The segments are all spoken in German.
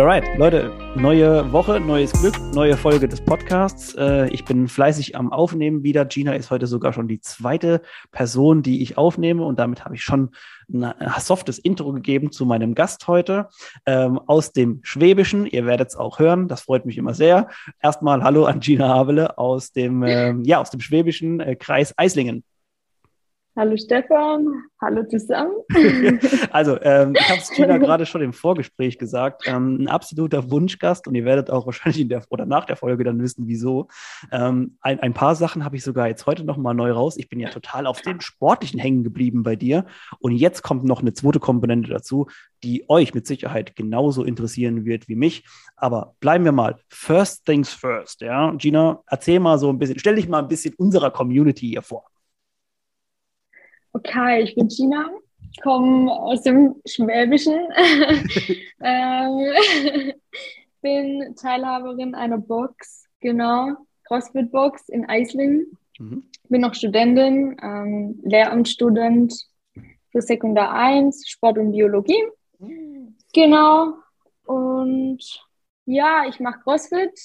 Alright, Leute, neue Woche, neues Glück, neue Folge des Podcasts. Äh, ich bin fleißig am Aufnehmen wieder. Gina ist heute sogar schon die zweite Person, die ich aufnehme und damit habe ich schon ein softes Intro gegeben zu meinem Gast heute ähm, aus dem Schwäbischen. Ihr werdet es auch hören, das freut mich immer sehr. Erstmal Hallo an Gina Havele aus dem, ähm, ja, aus dem Schwäbischen äh, Kreis Eislingen. Hallo Stefan, hallo zusammen. also, ähm, ich habe es Gina gerade schon im Vorgespräch gesagt, ähm, ein absoluter Wunschgast und ihr werdet auch wahrscheinlich in der oder nach der Folge dann wissen, wieso. Ähm, ein, ein, paar Sachen habe ich sogar jetzt heute nochmal neu raus. Ich bin ja total auf den Sportlichen hängen geblieben bei dir und jetzt kommt noch eine zweite Komponente dazu, die euch mit Sicherheit genauso interessieren wird wie mich. Aber bleiben wir mal first things first. Ja, Gina, erzähl mal so ein bisschen, stell dich mal ein bisschen unserer Community hier vor. Okay, ich bin Gina, komme aus dem Schwäbischen, ähm, bin Teilhaberin einer Box, genau, CrossFit-Box in Eislingen. Mhm. Bin noch Studentin, ähm, Lehramtsstudent für Sekundar 1, Sport und Biologie. Mhm. Genau. Und ja, ich mache CrossFit,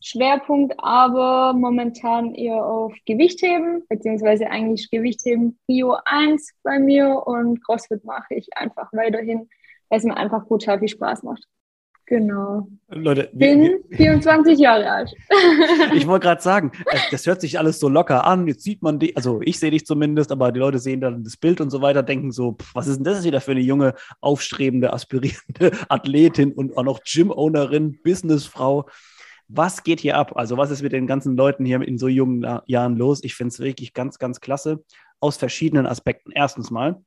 Schwerpunkt aber momentan eher auf Gewichtheben, beziehungsweise eigentlich Gewichtheben Prio 1 bei mir und CrossFit mache ich einfach weiterhin, weil es mir einfach brutal viel Spaß macht. Genau. Leute, bin wir, wir, 24 Jahre alt. ich wollte gerade sagen, äh, das hört sich alles so locker an. Jetzt sieht man die, also ich sehe dich zumindest, aber die Leute sehen dann das Bild und so weiter, denken so, pff, was ist denn das wieder für eine junge, aufstrebende, aspirierende Athletin und auch noch Gym-Ownerin, Businessfrau. Was geht hier ab? Also, was ist mit den ganzen Leuten hier in so jungen Jahren los? Ich finde es wirklich ganz, ganz klasse aus verschiedenen Aspekten. Erstens mal,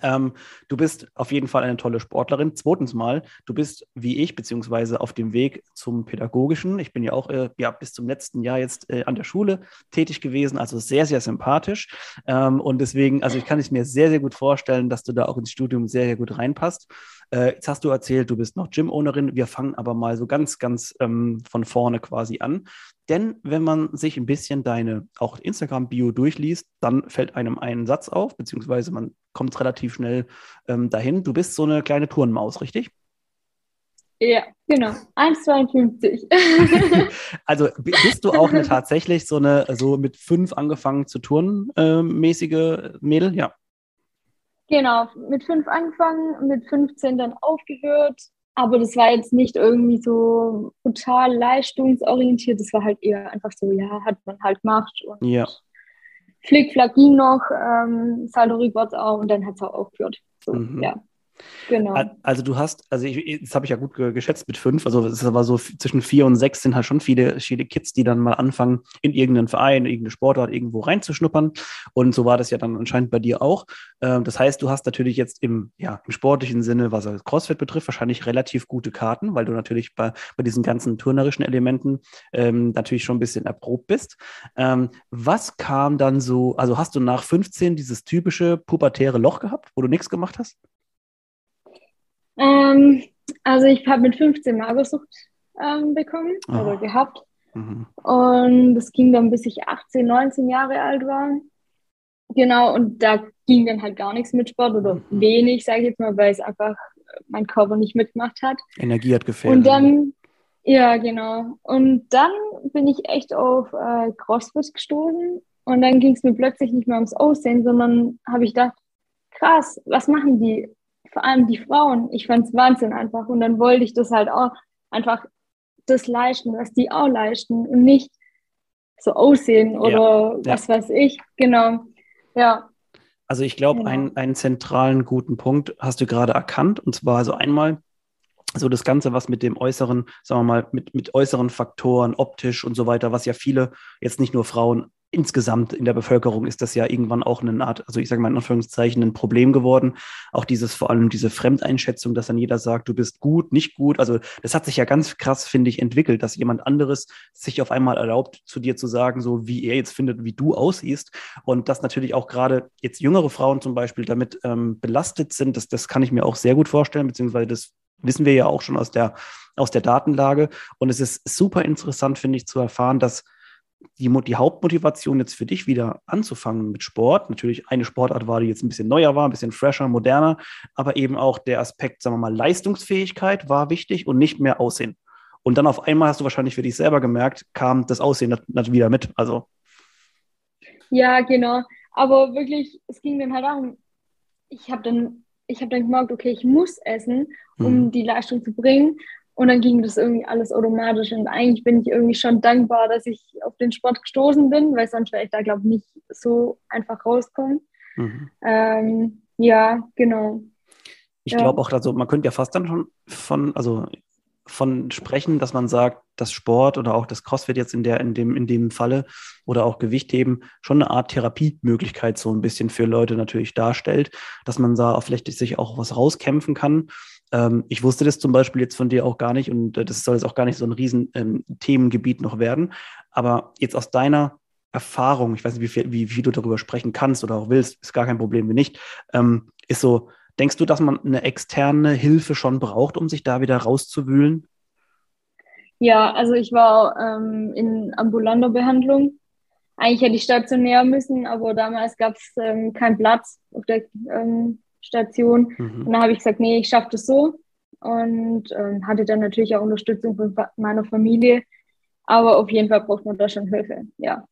ähm, du bist auf jeden Fall eine tolle Sportlerin. Zweitens mal, du bist wie ich, beziehungsweise auf dem Weg zum Pädagogischen. Ich bin ja auch äh, ja, bis zum letzten Jahr jetzt äh, an der Schule tätig gewesen, also sehr, sehr sympathisch. Ähm, und deswegen, also ich kann es mir sehr, sehr gut vorstellen, dass du da auch ins Studium sehr, sehr gut reinpasst. Äh, jetzt hast du erzählt, du bist noch Gym-Ownerin. Wir fangen aber mal so ganz, ganz ähm, von vorne quasi an. Denn wenn man sich ein bisschen deine auch Instagram-Bio durchliest, dann fällt einem ein Satz auf, beziehungsweise man kommt relativ schnell ähm, dahin. Du bist so eine kleine Turnmaus, richtig? Ja, genau. 1,52. also bist du auch eine tatsächlich so eine, so mit fünf angefangen zu turnen äh, mäßige Mädel? Ja. Genau, mit fünf angefangen, mit 15 dann aufgehört. Aber das war jetzt nicht irgendwie so total leistungsorientiert. Das war halt eher einfach so, ja, hat man halt gemacht. Und ja. Flick-Flack ging noch, ähm, Saldo rückwärts auch und dann hat es auch aufgehört. So, mhm. ja. Genau. Also du hast, also ich, das habe ich ja gut geschätzt mit fünf, also es aber so zwischen vier und sechs sind halt schon viele, viele Kids, die dann mal anfangen, in irgendeinen Verein, irgendeine Sportart irgendwo reinzuschnuppern. Und so war das ja dann anscheinend bei dir auch. Ähm, das heißt, du hast natürlich jetzt im, ja, im sportlichen Sinne, was CrossFit betrifft, wahrscheinlich relativ gute Karten, weil du natürlich bei, bei diesen ganzen turnerischen Elementen ähm, natürlich schon ein bisschen erprobt bist. Ähm, was kam dann so, also hast du nach 15 dieses typische pubertäre Loch gehabt, wo du nichts gemacht hast? Ähm, also ich habe mit 15 Magersucht ähm, bekommen oh. oder gehabt. Mhm. Und das ging dann, bis ich 18, 19 Jahre alt war. Genau, und da ging dann halt gar nichts mit Sport oder mhm. wenig, sage ich jetzt mal, weil es einfach mein Körper nicht mitgemacht hat. Energie hat gefehlt. Und dann, ja, genau. Und dann bin ich echt auf äh, CrossFit gestoßen und dann ging es mir plötzlich nicht mehr ums Aussehen, sondern habe ich gedacht, krass, was machen die? Vor allem die Frauen, ich fand es Wahnsinn einfach. Und dann wollte ich das halt auch einfach das leisten, was die auch leisten und nicht so aussehen oder ja, was ja. weiß ich. Genau. Ja. Also ich glaube, genau. einen, einen zentralen guten Punkt hast du gerade erkannt. Und zwar also einmal so das Ganze, was mit dem äußeren, sagen wir mal, mit, mit äußeren Faktoren, optisch und so weiter, was ja viele, jetzt nicht nur Frauen, insgesamt in der Bevölkerung ist das ja irgendwann auch eine Art, also ich sage mal in Anführungszeichen, ein Problem geworden. Auch dieses, vor allem diese Fremdeinschätzung, dass dann jeder sagt, du bist gut, nicht gut. Also das hat sich ja ganz krass, finde ich, entwickelt, dass jemand anderes sich auf einmal erlaubt, zu dir zu sagen, so wie er jetzt findet, wie du aussiehst. Und dass natürlich auch gerade jetzt jüngere Frauen zum Beispiel damit ähm, belastet sind, das, das kann ich mir auch sehr gut vorstellen, beziehungsweise das wissen wir ja auch schon aus der, aus der Datenlage. Und es ist super interessant, finde ich, zu erfahren, dass die, die Hauptmotivation jetzt für dich wieder anzufangen mit Sport, natürlich eine Sportart war, die jetzt ein bisschen neuer war, ein bisschen fresher, moderner, aber eben auch der Aspekt, sagen wir mal, Leistungsfähigkeit war wichtig und nicht mehr Aussehen. Und dann auf einmal hast du wahrscheinlich für dich selber gemerkt, kam das Aussehen natürlich wieder mit. Also. Ja, genau. Aber wirklich, es ging dann halt darum, ich habe dann, ich habe dann gemerkt, okay, ich muss essen, um mhm. die Leistung zu bringen. Und dann ging das irgendwie alles automatisch. Und eigentlich bin ich irgendwie schon dankbar, dass ich auf den Sport gestoßen bin, weil sonst wäre ich da, glaube ich, nicht so einfach rauskommen. Mhm. Ähm, ja, genau. Ich ja. glaube auch, also man könnte ja fast dann schon von, also von sprechen, dass man sagt, dass Sport oder auch das CrossFit jetzt in der, in dem, in dem Falle oder auch Gewichtheben schon eine Art Therapiemöglichkeit so ein bisschen für Leute natürlich darstellt, dass man da vielleicht sich auch was rauskämpfen kann ähm, ich wusste das zum Beispiel jetzt von dir auch gar nicht und äh, das soll jetzt auch gar nicht so ein riesen ähm, Themengebiet noch werden. Aber jetzt aus deiner Erfahrung, ich weiß nicht, wie viel, wie viel du darüber sprechen kannst oder auch willst, ist gar kein Problem, wenn nicht, ähm, ist so, denkst du, dass man eine externe Hilfe schon braucht, um sich da wieder rauszuwühlen? Ja, also ich war ähm, in ambulanter Behandlung. Eigentlich hätte ich stationär müssen, aber damals gab es ähm, keinen Platz auf der ähm, Station. Mhm. Und dann habe ich gesagt, nee, ich schaffe das so. Und ähm, hatte dann natürlich auch Unterstützung von meiner Familie. Aber auf jeden Fall braucht man da schon Hilfe, ja.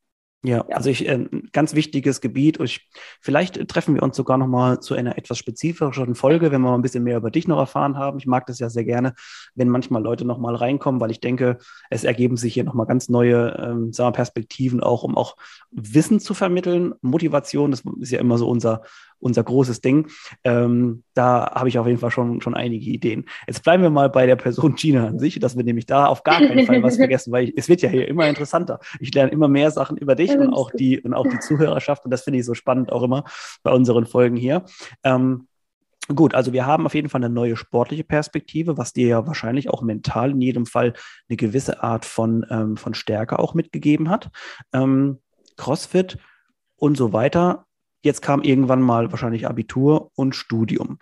Ja, ja, also ich, äh, ganz wichtiges Gebiet. Ich, vielleicht treffen wir uns sogar noch mal zu einer etwas spezifischeren Folge, wenn wir mal ein bisschen mehr über dich noch erfahren haben. Ich mag das ja sehr gerne, wenn manchmal Leute noch mal reinkommen, weil ich denke, es ergeben sich hier noch mal ganz neue ähm, sagen wir, Perspektiven auch, um auch Wissen zu vermitteln, Motivation. Das ist ja immer so unser unser großes Ding. Ähm, da habe ich auf jeden Fall schon, schon einige Ideen. Jetzt bleiben wir mal bei der Person Gina an sich, dass wir nämlich da auf gar keinen Fall was vergessen, weil ich, es wird ja hier immer interessanter. Ich lerne immer mehr Sachen über dich und auch die, und auch die Zuhörerschaft und das finde ich so spannend auch immer bei unseren Folgen hier. Ähm, Gut, also wir haben auf jeden Fall eine neue sportliche Perspektive, was dir ja wahrscheinlich auch mental in jedem Fall eine gewisse Art von, ähm, von Stärke auch mitgegeben hat. Ähm, CrossFit und so weiter Jetzt kam irgendwann mal wahrscheinlich Abitur und Studium.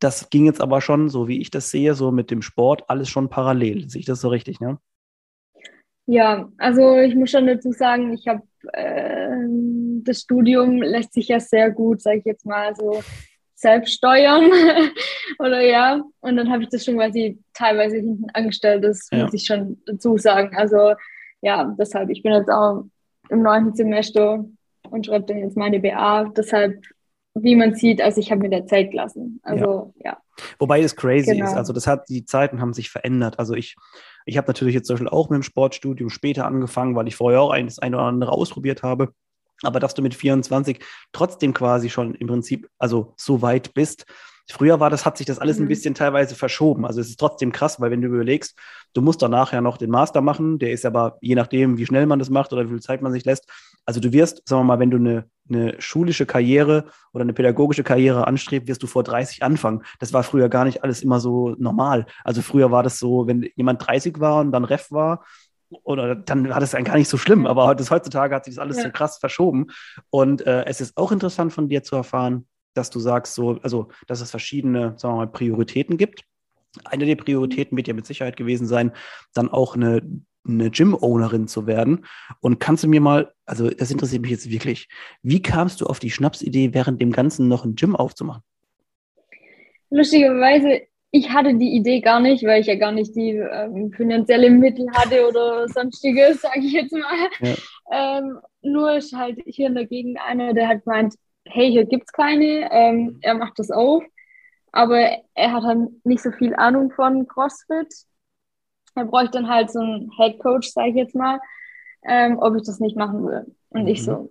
Das ging jetzt aber schon, so wie ich das sehe, so mit dem Sport, alles schon parallel. Sehe ich das so richtig, ne? Ja, also ich muss schon dazu sagen, ich habe äh, das Studium lässt sich ja sehr gut, sage ich jetzt mal so, selbst steuern oder ja. Und dann habe ich das schon quasi teilweise hinten angestellt, das ja. muss ich schon dazu sagen. Also ja, deshalb, ich bin jetzt auch im neunten Semester und schreibe dann jetzt meine BA. Deshalb, wie man sieht, also ich habe mir der Zeit gelassen. Also ja. ja. Wobei es crazy genau. ist. Also das hat, die Zeiten haben sich verändert. Also ich, ich habe natürlich jetzt zum Beispiel auch mit dem Sportstudium später angefangen, weil ich vorher auch das eine oder andere ausprobiert habe. Aber dass du mit 24 trotzdem quasi schon im Prinzip, also so weit bist, Früher war das, hat sich das alles mhm. ein bisschen teilweise verschoben. Also es ist trotzdem krass, weil wenn du überlegst, du musst danach ja noch den Master machen, der ist aber je nachdem, wie schnell man das macht oder wie viel Zeit man sich lässt. Also du wirst, sagen wir mal, wenn du eine, eine schulische Karriere oder eine pädagogische Karriere anstrebst, wirst du vor 30 anfangen. Das war früher gar nicht alles immer so normal. Also früher war das so, wenn jemand 30 war und dann Ref war, oder dann war das dann gar nicht so schlimm, aber das, heutzutage hat sich das alles ja. so krass verschoben. Und äh, es ist auch interessant von dir zu erfahren, dass du sagst, so, also, dass es verschiedene, sagen wir mal, Prioritäten gibt. Eine der Prioritäten wird ja mit Sicherheit gewesen sein, dann auch eine, eine Gym-Ownerin zu werden. Und kannst du mir mal, also das interessiert mich jetzt wirklich, wie kamst du auf die Schnapsidee, während dem Ganzen noch ein Gym aufzumachen? Lustigerweise, ich hatte die Idee gar nicht, weil ich ja gar nicht die ähm, finanzielle Mittel hatte oder sonstiges, sage ich jetzt mal. Ja. Ähm, nur ist halt hier in der Gegend einer, der hat gemeint, hey, hier gibt es keine, ähm, er macht das auf, aber er hat halt nicht so viel Ahnung von CrossFit. Er bräuchte dann halt so einen Head Coach, sage ich jetzt mal, ähm, ob ich das nicht machen will. Und mhm. ich so,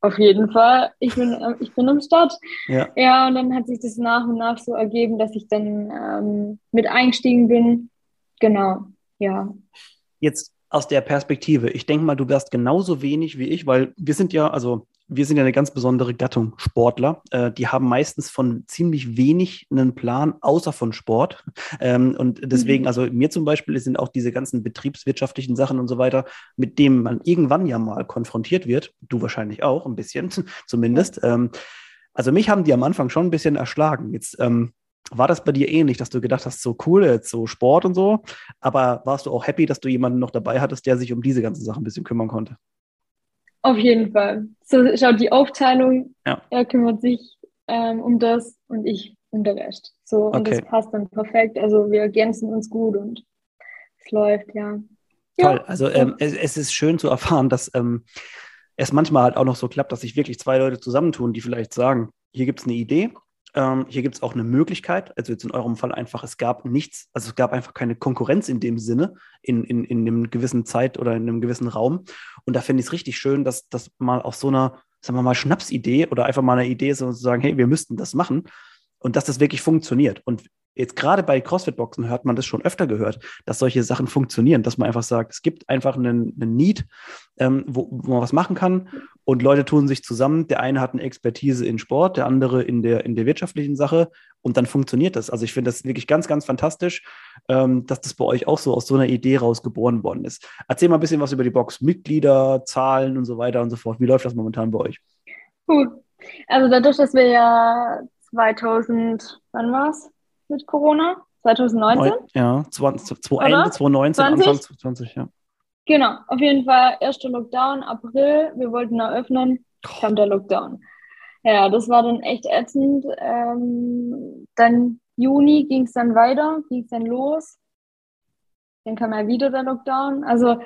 auf jeden Fall, ich bin, äh, ich bin am Start. Ja. ja, und dann hat sich das nach und nach so ergeben, dass ich dann ähm, mit eingestiegen bin. Genau, ja. Jetzt aus der Perspektive. Ich denke mal, du wärst genauso wenig wie ich, weil wir sind ja, also wir sind ja eine ganz besondere Gattung Sportler. Äh, die haben meistens von ziemlich wenig einen Plan, außer von Sport. Ähm, und deswegen, mhm. also mir zum Beispiel sind auch diese ganzen betriebswirtschaftlichen Sachen und so weiter, mit denen man irgendwann ja mal konfrontiert wird. Du wahrscheinlich auch, ein bisschen zumindest. Ähm, also mich haben die am Anfang schon ein bisschen erschlagen. Jetzt ähm, war das bei dir ähnlich, dass du gedacht hast, so cool, jetzt so Sport und so, aber warst du auch happy, dass du jemanden noch dabei hattest, der sich um diese ganzen Sachen ein bisschen kümmern konnte? Auf jeden Fall. So schaut die Aufteilung, ja. er kümmert sich ähm, um das und ich um den Rest. So, und okay. das passt dann perfekt. Also wir ergänzen uns gut und es läuft, ja. Toll. Ja. Also ähm, es, es, ist schön zu erfahren, dass ähm, es manchmal halt auch noch so klappt, dass sich wirklich zwei Leute zusammentun, die vielleicht sagen, hier gibt es eine Idee ähm, hier gibt es auch eine Möglichkeit, also jetzt in eurem Fall einfach, es gab nichts, also es gab einfach keine Konkurrenz in dem Sinne, in, in, in einem gewissen Zeit oder in einem gewissen Raum. Und da finde ich es richtig schön, dass das mal auf so einer, sagen wir mal, Schnapsidee oder einfach mal eine Idee ist, so zu sagen, hey, wir müssten das machen und dass das wirklich funktioniert. Und jetzt gerade bei CrossFit-Boxen hört man das schon öfter gehört, dass solche Sachen funktionieren, dass man einfach sagt, es gibt einfach einen, einen Need, ähm, wo, wo, man was machen kann und Leute tun sich zusammen. Der eine hat eine Expertise in Sport, der andere in der, in der wirtschaftlichen Sache und dann funktioniert das. Also ich finde das wirklich ganz, ganz fantastisch, ähm, dass das bei euch auch so aus so einer Idee raus geboren worden ist. Erzähl mal ein bisschen was über die Box, Mitglieder, Zahlen und so weiter und so fort. Wie läuft das momentan bei euch? Gut. Also dadurch, dass wir ja 2000, wann war es? Mit Corona? 2019? Ja, 20, 20, 2019, Anfang 2020, ja. Genau, auf jeden Fall erster Lockdown, April, wir wollten eröffnen, kam der Lockdown. Ja, das war dann echt ätzend. Ähm, dann Juni ging es dann weiter, ging es dann los. Dann kam ja wieder der Lockdown. Also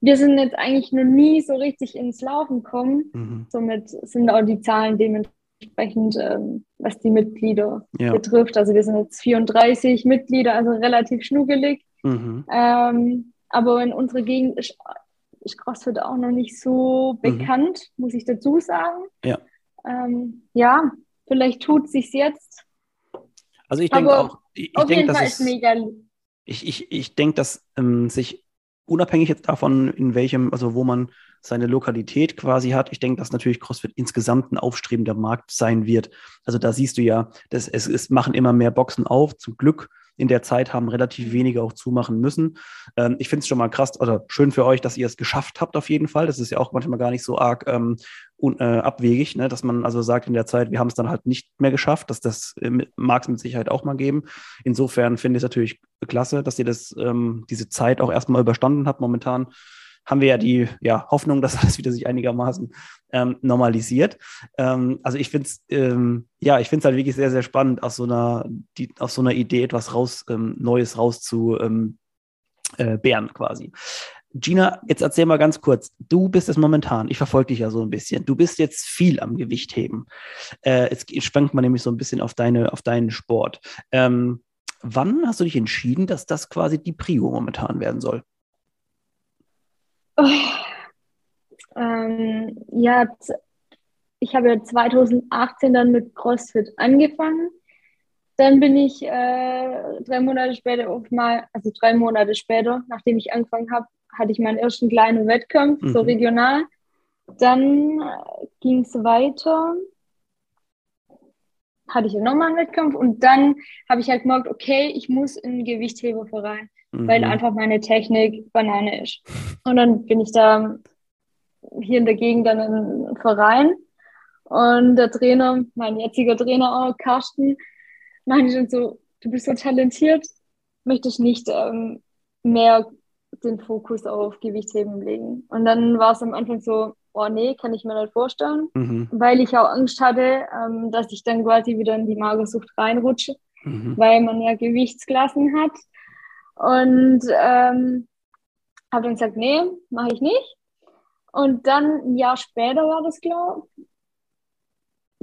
wir sind jetzt eigentlich noch nie so richtig ins Laufen gekommen. Mhm. Somit sind auch die Zahlen dementsprechend entsprechend, ähm, was die Mitglieder ja. betrifft. Also wir sind jetzt 34 Mitglieder, also relativ schnuggelig. Mhm. Ähm, aber in unserer Gegend ist, ist CrossFit auch noch nicht so mhm. bekannt, mhm. muss ich dazu sagen. Ja, ähm, ja vielleicht tut es sich jetzt. Also ich denke auch, ich, ich denke, dass es. Ich, ich, ich denke, dass ähm, sich unabhängig jetzt davon, in welchem, also wo man seine Lokalität quasi hat. Ich denke, dass natürlich CrossFit insgesamt ein aufstrebender Markt sein wird. Also da siehst du ja, dass es, es machen immer mehr Boxen auf, zum Glück. In der Zeit haben relativ wenige auch zumachen müssen. Ähm, ich finde es schon mal krass oder schön für euch, dass ihr es geschafft habt auf jeden Fall. Das ist ja auch manchmal gar nicht so arg ähm, un, äh, abwegig, ne? dass man also sagt in der Zeit, wir haben es dann halt nicht mehr geschafft. Dass das äh, mag es mit Sicherheit auch mal geben. Insofern finde ich es natürlich klasse, dass ihr das ähm, diese Zeit auch erstmal überstanden habt. Momentan haben wir ja die ja, Hoffnung, dass alles wieder sich einigermaßen ähm, normalisiert. Ähm, also ich finde es ähm, ja, ich finde es halt wirklich sehr, sehr spannend, aus so einer, die, aus so einer Idee etwas raus, ähm, Neues raus zu ähm, äh, bären quasi. Gina, jetzt erzähl mal ganz kurz. Du bist es momentan, ich verfolge dich ja so ein bisschen. Du bist jetzt viel am Gewichtheben. Äh, jetzt schwenkt man nämlich so ein bisschen auf, deine, auf deinen Sport. Ähm, wann hast du dich entschieden, dass das quasi die Prio momentan werden soll? Oh, ähm, ja, ich habe ja 2018 dann mit CrossFit angefangen. Dann bin ich äh, drei Monate später auf mal, also drei Monate später, nachdem ich angefangen habe, hatte ich meinen ersten kleinen Wettkampf, mhm. so regional. Dann äh, ging es weiter, hatte ich nochmal einen Wettkampf und dann habe ich halt gemerkt, okay, ich muss in den Gewichtheberverein mhm. weil einfach meine Technik Banane ist. Und dann bin ich da hier in der Gegend dann im Verein und der Trainer, mein jetziger Trainer auch, Carsten, meinte schon so, du bist so talentiert, möchte ich nicht ähm, mehr den Fokus auf Gewichtsheben legen. Und dann war es am Anfang so, oh nee, kann ich mir nicht vorstellen, mhm. weil ich auch Angst hatte, ähm, dass ich dann quasi wieder in die Magersucht reinrutsche, mhm. weil man ja Gewichtsklassen hat. Und ähm, habe dann gesagt, nee, mache ich nicht. Und dann ein Jahr später war das, glaube ich,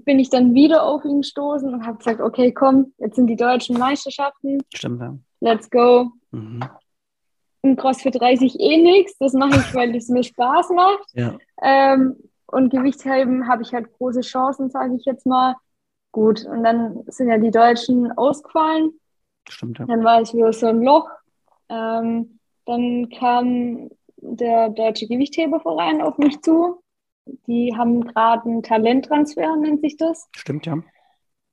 bin ich dann wieder auf ihn gestoßen und habe gesagt, okay, komm, jetzt sind die deutschen Meisterschaften. Stimmt, ja. Let's go. Mhm. Im CrossFit reiße ich eh nichts. Das mache ich, weil es mir Spaß macht. Ja. Ähm, und Gewichtheben habe ich halt große Chancen, sage ich jetzt mal. Gut, und dann sind ja die Deutschen ausgefallen. Stimmt, ja. Dann war ich wieder so ein Loch. Ähm, dann kam der Deutsche Gewichtheberverein auf mich zu. Die haben gerade einen Talenttransfer, nennt sich das. Stimmt, ja.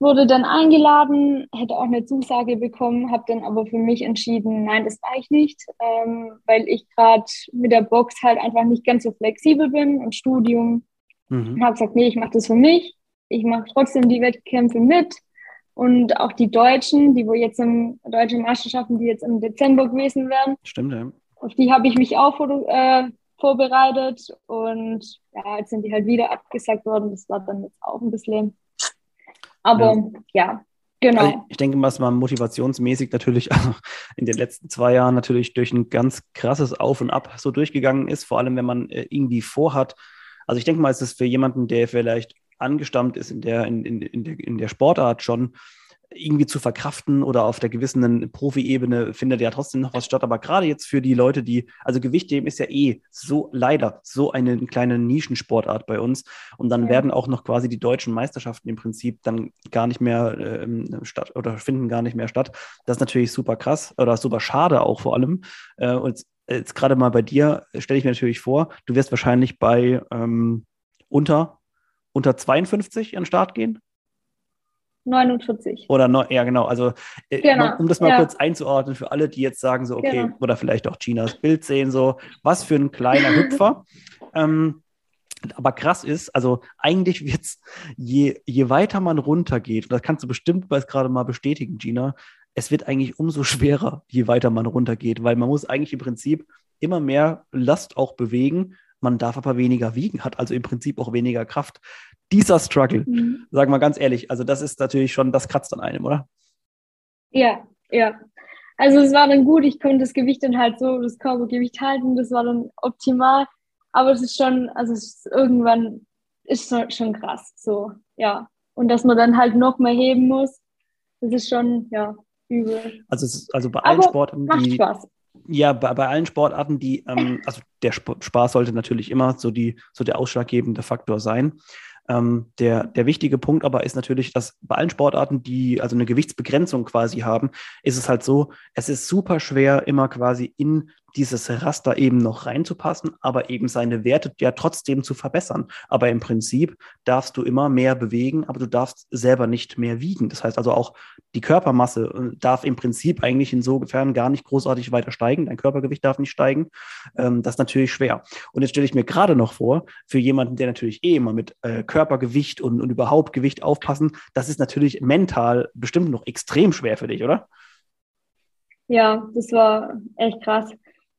Wurde dann eingeladen, hätte auch eine Zusage bekommen, habe dann aber für mich entschieden, nein, das war ich nicht, ähm, weil ich gerade mit der Box halt einfach nicht ganz so flexibel bin und Studium. Mhm. Habe gesagt, nee, ich mache das für mich. Ich mache trotzdem die Wettkämpfe mit. Und auch die Deutschen, die wo jetzt im deutschen Meisterschaften, die jetzt im Dezember gewesen wären. Stimmt, ja. Auf die habe ich mich auch äh, vorbereitet und ja, jetzt sind die halt wieder abgesagt worden. Das war dann jetzt auch ein bisschen. Aber ja, ja genau. Also ich denke, was man motivationsmäßig natürlich also in den letzten zwei Jahren natürlich durch ein ganz krasses Auf und Ab so durchgegangen ist, vor allem wenn man äh, irgendwie vorhat. Also ich denke mal, es ist für jemanden, der vielleicht angestammt ist in der, in, in, in, der, in der Sportart schon, irgendwie zu verkraften oder auf der gewissen Profi-Ebene findet ja trotzdem noch was statt. Aber gerade jetzt für die Leute, die, also Gewichtheben ist ja eh so leider so eine kleine Nischensportart bei uns. Und dann ja. werden auch noch quasi die deutschen Meisterschaften im Prinzip dann gar nicht mehr ähm, statt oder finden gar nicht mehr statt. Das ist natürlich super krass oder super schade auch vor allem. Äh, und jetzt gerade mal bei dir stelle ich mir natürlich vor, du wirst wahrscheinlich bei ähm, unter, unter 52 an den Start gehen. 49. Oder no, ja, genau. Also, äh, genau. um das mal ja. kurz einzuordnen für alle, die jetzt sagen, so, okay, genau. oder vielleicht auch Chinas Bild sehen, so, was für ein kleiner Hüpfer. ähm, aber krass ist, also eigentlich wird es, je, je weiter man runtergeht, und das kannst du bestimmt gerade mal bestätigen, Gina, es wird eigentlich umso schwerer, je weiter man runtergeht, weil man muss eigentlich im Prinzip immer mehr Last auch bewegen, man darf aber weniger wiegen, hat also im Prinzip auch weniger Kraft dieser Struggle, mhm. sagen wir ganz ehrlich, also das ist natürlich schon, das kratzt an einem, oder? Ja, ja. Also es war dann gut, ich konnte das Gewicht dann halt so, das Körpergewicht halten, das war dann optimal. Aber es ist schon, also es ist irgendwann ist schon krass, so, ja. Und dass man dann halt noch mehr heben muss, das ist schon, ja, übel. Also, ist, also bei allen Aber Sportarten, macht die, Spaß. Ja, bei, bei allen Sportarten, die, ähm, also der Spaß sollte natürlich immer so, die, so der ausschlaggebende Faktor sein. Ähm, der, der wichtige Punkt aber ist natürlich, dass bei allen Sportarten, die also eine Gewichtsbegrenzung quasi haben, ist es halt so, es ist super schwer, immer quasi in dieses Raster eben noch reinzupassen, aber eben seine Werte ja trotzdem zu verbessern. Aber im Prinzip darfst du immer mehr bewegen, aber du darfst selber nicht mehr wiegen. Das heißt also auch die Körpermasse äh, darf im Prinzip eigentlich insofern gar nicht großartig weiter steigen. Dein Körpergewicht darf nicht steigen. Ähm, das ist natürlich schwer. Und jetzt stelle ich mir gerade noch vor, für jemanden, der natürlich eh immer mit äh, Körpergewicht und, und überhaupt Gewicht aufpassen, das ist natürlich mental bestimmt noch extrem schwer für dich, oder? Ja, das war echt krass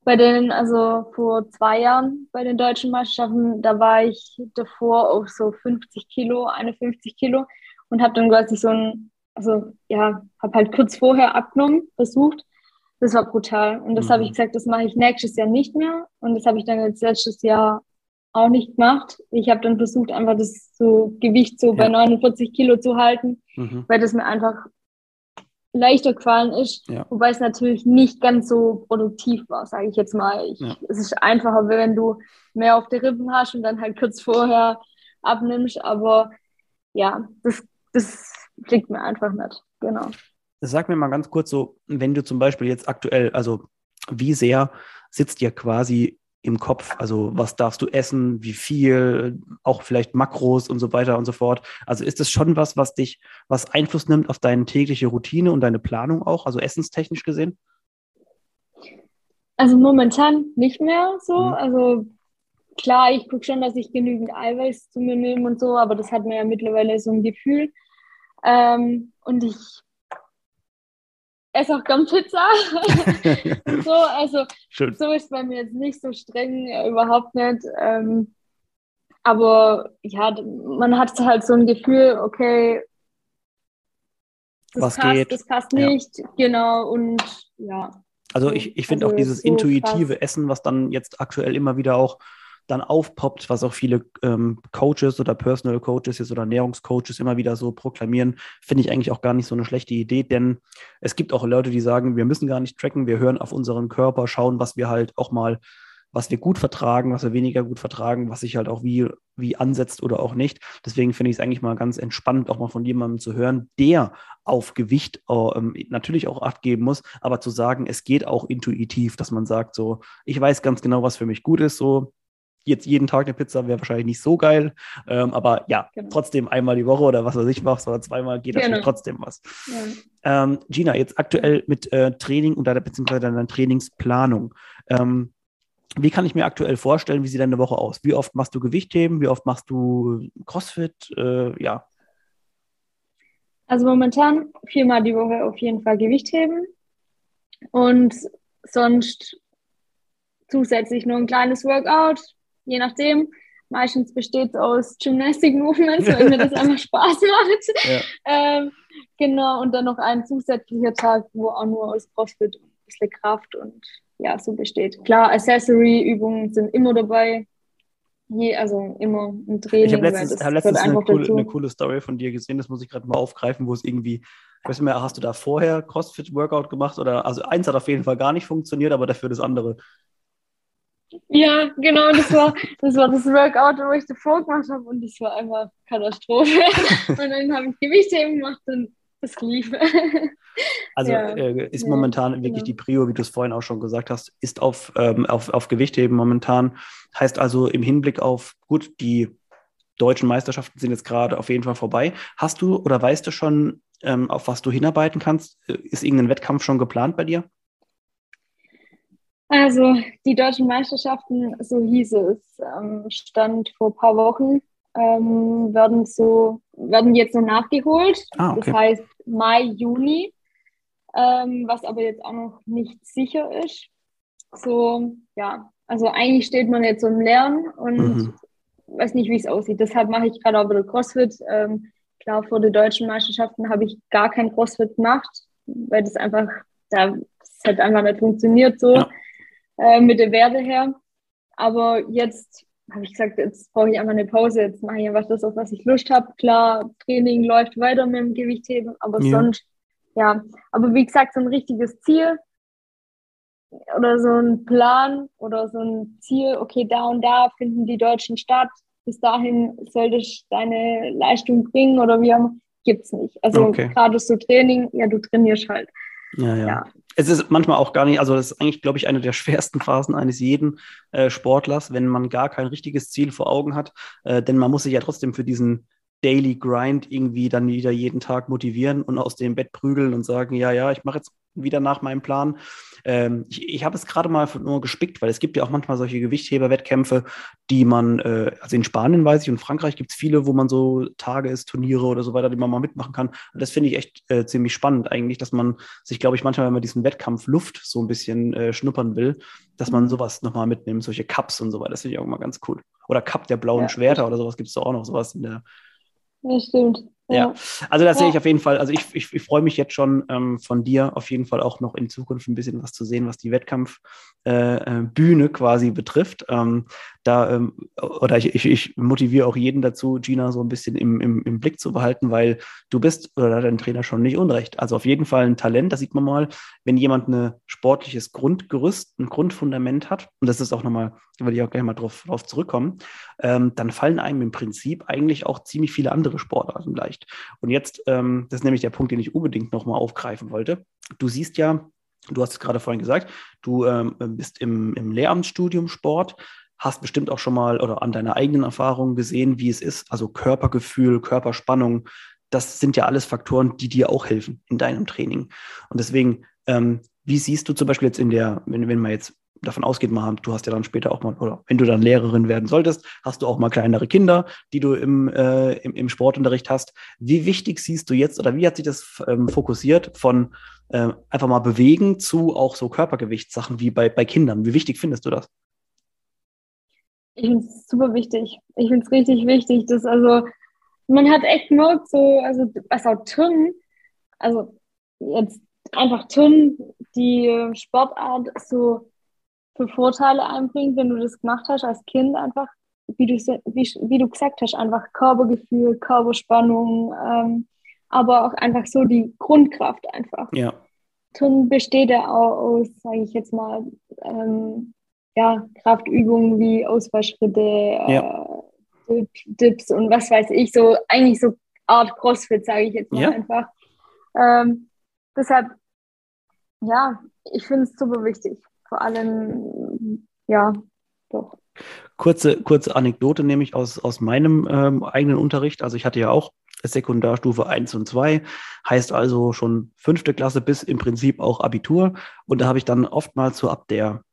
bei den, also vor zwei Jahren bei den deutschen Meisterschaften, da war ich davor auf so 50 Kilo, 51 Kilo und habe dann quasi so ein, also ja, habe halt kurz vorher abgenommen, versucht. Das war brutal. Und das mhm. habe ich gesagt, das mache ich nächstes Jahr nicht mehr. Und das habe ich dann jetzt letztes Jahr auch nicht gemacht. Ich habe dann versucht, einfach das so Gewicht so ja. bei 49 Kilo zu halten, mhm. weil das mir einfach leichter gefallen ist, ja. wobei es natürlich nicht ganz so produktiv war, sage ich jetzt mal. Ich, ja. Es ist einfacher, wenn du mehr auf die Rippen hast und dann halt kurz vorher abnimmst, aber ja, das, das liegt mir einfach nicht. Genau. Sag mir mal ganz kurz so, wenn du zum Beispiel jetzt aktuell, also wie sehr sitzt dir quasi im Kopf? Also was darfst du essen, wie viel, auch vielleicht Makros und so weiter und so fort. Also ist das schon was, was dich, was Einfluss nimmt auf deine tägliche Routine und deine Planung auch, also essenstechnisch gesehen? Also momentan nicht mehr so. Mhm. Also klar, ich gucke schon, dass ich genügend Eiweiß zu mir nehme und so, aber das hat mir ja mittlerweile so ein Gefühl. Ähm, und ich esse auch gern Pizza. so, also Schön. so ist bei mir jetzt nicht so streng, äh, überhaupt nicht. Ähm, aber ja, man hat halt so ein Gefühl, okay, das Was passt, geht. das passt nicht, ja. genau, und ja. Also ich, ich finde also auch dieses so intuitive krass. Essen, was dann jetzt aktuell immer wieder auch dann aufpoppt, was auch viele ähm, Coaches oder Personal Coaches jetzt oder Ernährungscoaches immer wieder so proklamieren, finde ich eigentlich auch gar nicht so eine schlechte Idee, denn es gibt auch Leute, die sagen, wir müssen gar nicht tracken, wir hören auf unseren Körper, schauen, was wir halt auch mal was wir gut vertragen, was wir weniger gut vertragen, was sich halt auch wie, wie ansetzt oder auch nicht. Deswegen finde ich es eigentlich mal ganz entspannt, auch mal von jemandem zu hören, der auf Gewicht äh, natürlich auch Acht geben muss, aber zu sagen, es geht auch intuitiv, dass man sagt, so, ich weiß ganz genau, was für mich gut ist, so, jetzt jeden Tag eine Pizza wäre wahrscheinlich nicht so geil. Ähm, aber ja, genau. trotzdem einmal die Woche oder was weiß ich machst oder zweimal geht genau. trotzdem was. Ja. Ähm, Gina, jetzt aktuell mit äh, Training und deiner, beziehungsweise deiner Trainingsplanung. Ähm, wie kann ich mir aktuell vorstellen, wie sieht deine Woche aus? Wie oft machst du Gewichtheben? Wie oft machst du CrossFit? Äh, ja. Also momentan viermal die Woche auf jeden Fall Gewichtheben und sonst zusätzlich nur ein kleines Workout, je nachdem. Meistens besteht es aus Gymnastic Movements, weil mir das einfach Spaß macht. Ja. Ähm, genau, und dann noch ein zusätzlicher Tag, wo auch nur aus CrossFit und ein bisschen Kraft und ja, so besteht. Klar, Accessory-Übungen sind immer dabei. Je, also immer im Training. Ich habe letztens, hab letztens eine, coole, eine, coole, Story von dir gesehen, das muss ich gerade mal aufgreifen, wo es irgendwie, ich weiß nicht mehr, hast du da vorher CrossFit-Workout gemacht oder, also eins hat auf jeden Fall gar nicht funktioniert, aber dafür das andere. Ja, genau, das war das, war das Workout, wo ich davor gemacht habe und das war einfach Katastrophe. und dann habe ich Gewichtheben gemacht und das lief. Also ja. äh, ist momentan ja, wirklich genau. die Prio, wie du es vorhin auch schon gesagt hast, ist auf, ähm, auf, auf Gewichtheben momentan. Heißt also im Hinblick auf, gut, die deutschen Meisterschaften sind jetzt gerade auf jeden Fall vorbei. Hast du oder weißt du schon, ähm, auf was du hinarbeiten kannst? Äh, ist irgendein Wettkampf schon geplant bei dir? Also die deutschen Meisterschaften, so hieß es, ähm, stand vor ein paar Wochen, ähm, werden so werden jetzt so nachgeholt. Ah, okay. Das heißt Mai, Juni, ähm, was aber jetzt auch noch nicht sicher ist. So, ja, also eigentlich steht man jetzt so im Lernen und mhm. weiß nicht, wie es aussieht. Deshalb mache ich gerade auch wieder CrossFit. Klar, vor den deutschen Meisterschaften habe ich gar kein CrossFit gemacht, weil das einfach, da, das hat einfach nicht funktioniert so ja. Äh, mit der Werte her. Aber jetzt habe ich gesagt, jetzt brauche ich einfach eine Pause, jetzt mache ich einfach das, auf was ich Lust habe. Klar, Training läuft weiter mit dem Gewichtheben, aber ja. sonst, ja. Aber wie gesagt, so ein richtiges Ziel oder so ein Plan oder so ein Ziel, okay, da und da finden die Deutschen statt, bis dahin solltest du deine Leistung bringen oder wie auch gibt es nicht. Also okay. gerade so Training, ja, du trainierst halt. Ja, ja, ja. Es ist manchmal auch gar nicht, also das ist eigentlich, glaube ich, eine der schwersten Phasen eines jeden äh, Sportlers, wenn man gar kein richtiges Ziel vor Augen hat. Äh, denn man muss sich ja trotzdem für diesen Daily Grind irgendwie dann wieder jeden Tag motivieren und aus dem Bett prügeln und sagen, ja, ja, ich mache jetzt wieder nach meinem Plan. Ähm, ich ich habe es gerade mal nur gespickt, weil es gibt ja auch manchmal solche Gewichtheberwettkämpfe, die man, äh, also in Spanien weiß ich und Frankreich gibt es viele, wo man so Tage ist, Turniere oder so weiter, die man mal mitmachen kann. Und das finde ich echt äh, ziemlich spannend eigentlich, dass man sich, glaube ich, manchmal, wenn man diesen Wettkampf Luft so ein bisschen äh, schnuppern will, dass man mhm. sowas nochmal mitnimmt, solche Cups und so weiter. Das finde ich auch immer ganz cool. Oder Cup der blauen ja. Schwerter oder sowas gibt es auch noch, sowas in der. Ja, stimmt. Ja, also das ja. sehe ich auf jeden Fall. Also ich, ich, ich freue mich jetzt schon ähm, von dir auf jeden Fall auch noch in Zukunft ein bisschen was zu sehen, was die Wettkampfbühne äh, quasi betrifft. Ähm, da, ähm, oder ich, ich, ich motiviere auch jeden dazu, Gina so ein bisschen im, im, im Blick zu behalten, weil du bist, oder dein Trainer schon nicht unrecht. Also auf jeden Fall ein Talent, das sieht man mal, wenn jemand ein sportliches Grundgerüst, ein Grundfundament hat, und das ist auch nochmal, da werde ich auch gleich mal drauf, drauf zurückkommen, ähm, dann fallen einem im Prinzip eigentlich auch ziemlich viele andere Sportarten leicht. Und jetzt, ähm, das ist nämlich der Punkt, den ich unbedingt nochmal aufgreifen wollte. Du siehst ja, du hast es gerade vorhin gesagt, du ähm, bist im, im Lehramtsstudium Sport, hast bestimmt auch schon mal oder an deiner eigenen Erfahrung gesehen, wie es ist, also Körpergefühl, Körperspannung, das sind ja alles Faktoren, die dir auch helfen in deinem Training. Und deswegen, ähm, wie siehst du zum Beispiel jetzt in der, wenn, wenn man jetzt davon ausgeht, mal, du hast ja dann später auch mal, oder wenn du dann Lehrerin werden solltest, hast du auch mal kleinere Kinder, die du im, äh, im, im, Sportunterricht hast. Wie wichtig siehst du jetzt oder wie hat sich das ähm, fokussiert von äh, einfach mal bewegen zu auch so Körpergewichtssachen wie bei, bei Kindern? Wie wichtig findest du das? Ich finde es super wichtig. Ich finde es richtig wichtig, dass also man hat echt nur so, also was auch Turnen, also jetzt einfach Turnen, die Sportart so für Vorteile einbringt, wenn du das gemacht hast als Kind einfach, wie du, wie, wie du gesagt hast, einfach Körpergefühl, Körperspannung, ähm, aber auch einfach so die Grundkraft einfach. Ja. Turnen besteht ja auch aus, sage ich jetzt mal, ähm, ja, Kraftübungen wie Ausfallschritte, ja. äh, Dips und was weiß ich, so eigentlich so Art CrossFit, sage ich jetzt mal ja. einfach. Ähm, deshalb, ja, ich finde es super wichtig. Vor allem, ja, doch. Kurze, kurze Anekdote nämlich aus, aus meinem ähm, eigenen Unterricht. Also ich hatte ja auch Sekundarstufe 1 und 2, heißt also schon fünfte Klasse bis im Prinzip auch Abitur. Und da habe ich dann oftmals so ab der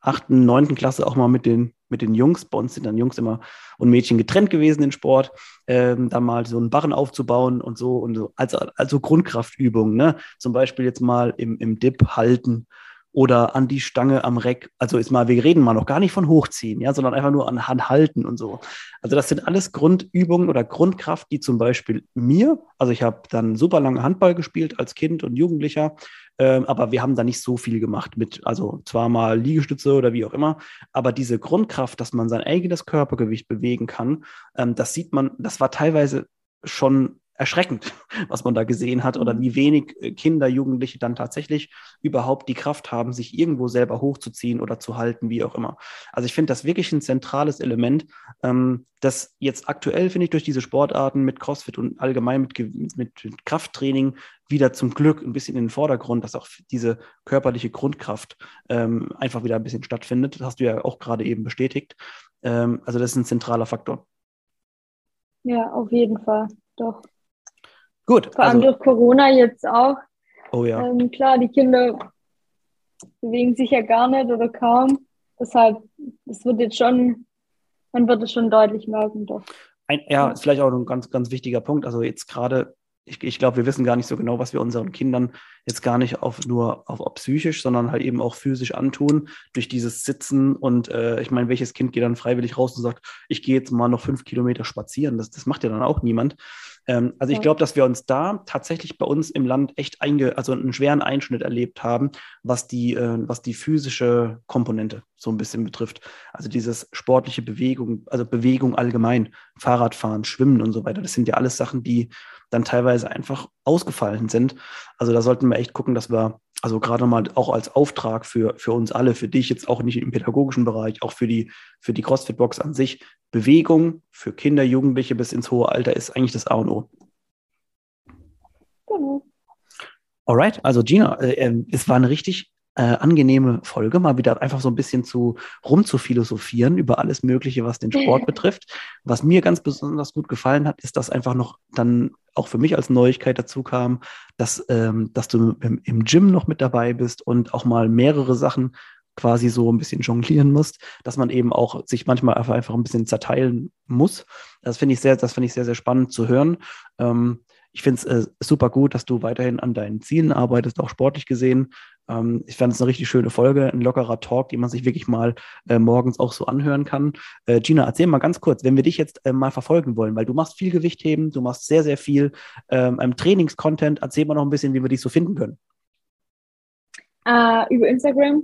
achten, neunten Klasse auch mal mit den, mit den Jungs, bei uns sind dann Jungs immer und Mädchen getrennt gewesen in Sport, ähm, dann mal so einen Barren aufzubauen und so und so, also, also Grundkraftübungen, ne? Zum Beispiel jetzt mal im, im Dip halten oder an die Stange am Reck. Also ist mal, wir reden mal noch gar nicht von hochziehen, ja, sondern einfach nur an Hand halten und so. Also das sind alles Grundübungen oder Grundkraft, die zum Beispiel mir, also ich habe dann super lange Handball gespielt als Kind und Jugendlicher, äh, aber wir haben da nicht so viel gemacht mit, also zwar mal Liegestütze oder wie auch immer, aber diese Grundkraft, dass man sein eigenes Körpergewicht bewegen kann, ähm, das sieht man, das war teilweise schon erschreckend, was man da gesehen hat oder mhm. wie wenig äh, Kinder, Jugendliche dann tatsächlich überhaupt die Kraft haben, sich irgendwo selber hochzuziehen oder zu halten, wie auch immer. Also ich finde das wirklich ein zentrales Element, ähm, das jetzt aktuell, finde ich, durch diese Sportarten mit CrossFit und allgemein mit, mit, mit Krafttraining wieder zum Glück ein bisschen in den Vordergrund, dass auch diese körperliche Grundkraft ähm, einfach wieder ein bisschen stattfindet. Das hast du ja auch gerade eben bestätigt. Ähm, also das ist ein zentraler Faktor. Ja, auf jeden Fall, doch. Gut. Vor allem also, durch Corona jetzt auch. Oh ja. Ähm, klar, die Kinder bewegen sich ja gar nicht oder kaum. Deshalb, es wird jetzt schon, man wird es schon deutlich merken, doch. Ein, ja, ist vielleicht auch ein ganz, ganz wichtiger Punkt. Also jetzt gerade, ich, ich glaube, wir wissen gar nicht so genau, was wir unseren Kindern jetzt gar nicht auf nur auf, auf psychisch, sondern halt eben auch physisch antun durch dieses Sitzen. Und äh, ich meine, welches Kind geht dann freiwillig raus und sagt, ich gehe jetzt mal noch fünf Kilometer spazieren? Das, das macht ja dann auch niemand. Ähm, also ich glaube, dass wir uns da tatsächlich bei uns im Land echt einge also einen schweren Einschnitt erlebt haben, was die, äh, was die physische Komponente so ein bisschen betrifft. Also dieses sportliche Bewegung, also Bewegung allgemein, Fahrradfahren, Schwimmen und so weiter. Das sind ja alles Sachen, die dann teilweise einfach ausgefallen sind. Also da sollten wir echt gucken, dass wir also gerade mal auch als Auftrag für, für uns alle, für dich jetzt auch nicht im pädagogischen Bereich, auch für die, für die CrossFit-Box an sich, Bewegung für Kinder, Jugendliche bis ins hohe Alter ist eigentlich das A und O. Genau. Alright, also Gina, äh, ähm, es war eine richtig äh, angenehme Folge, mal wieder einfach so ein bisschen zu rum zu philosophieren über alles Mögliche, was den Sport betrifft. Was mir ganz besonders gut gefallen hat, ist, dass einfach noch dann auch für mich als Neuigkeit dazu kam, dass, ähm, dass du im, im Gym noch mit dabei bist und auch mal mehrere Sachen quasi so ein bisschen jonglieren musst, dass man eben auch sich manchmal einfach, einfach ein bisschen zerteilen muss. Das finde ich sehr, das finde ich sehr, sehr spannend zu hören. Ähm, ich finde es äh, super gut, dass du weiterhin an deinen Zielen arbeitest, auch sportlich gesehen. Ähm, ich fand es eine richtig schöne Folge, ein lockerer Talk, den man sich wirklich mal äh, morgens auch so anhören kann. Äh, Gina, erzähl mal ganz kurz, wenn wir dich jetzt äh, mal verfolgen wollen, weil du machst viel Gewichtheben, du machst sehr, sehr viel ähm, Trainingscontent. Erzähl mal noch ein bisschen, wie wir dich so finden können. Uh, über Instagram.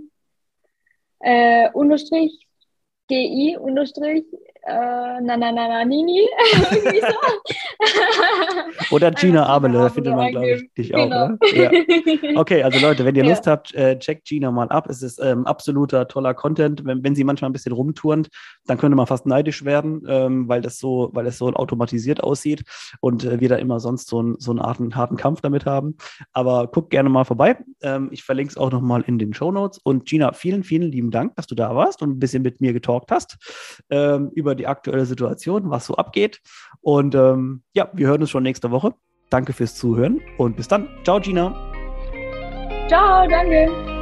Äh, unterstrich GI unterstrich äh, na na na na Nini. Oder Gina Abele, da findet man, glaube ich, dich genau. auch. Ja. Okay, also Leute, wenn ihr ja. Lust habt, äh, checkt Gina mal ab. Es ist ähm, absoluter toller Content. Wenn, wenn sie manchmal ein bisschen rumturnt, dann könnte man fast neidisch werden, ähm, weil das so, weil es so automatisiert aussieht und äh, wir da immer sonst so, ein, so einen harten, harten Kampf damit haben. Aber guckt gerne mal vorbei. Ähm, ich verlinke es auch nochmal in den Show Notes. Und Gina, vielen, vielen lieben Dank, dass du da warst und ein bisschen mit mir getalkt hast ähm, über die aktuelle Situation, was so abgeht. Und ähm, ja, wir hören uns schon nächste Woche. Danke fürs Zuhören und bis dann. Ciao, Gina. Ciao, danke.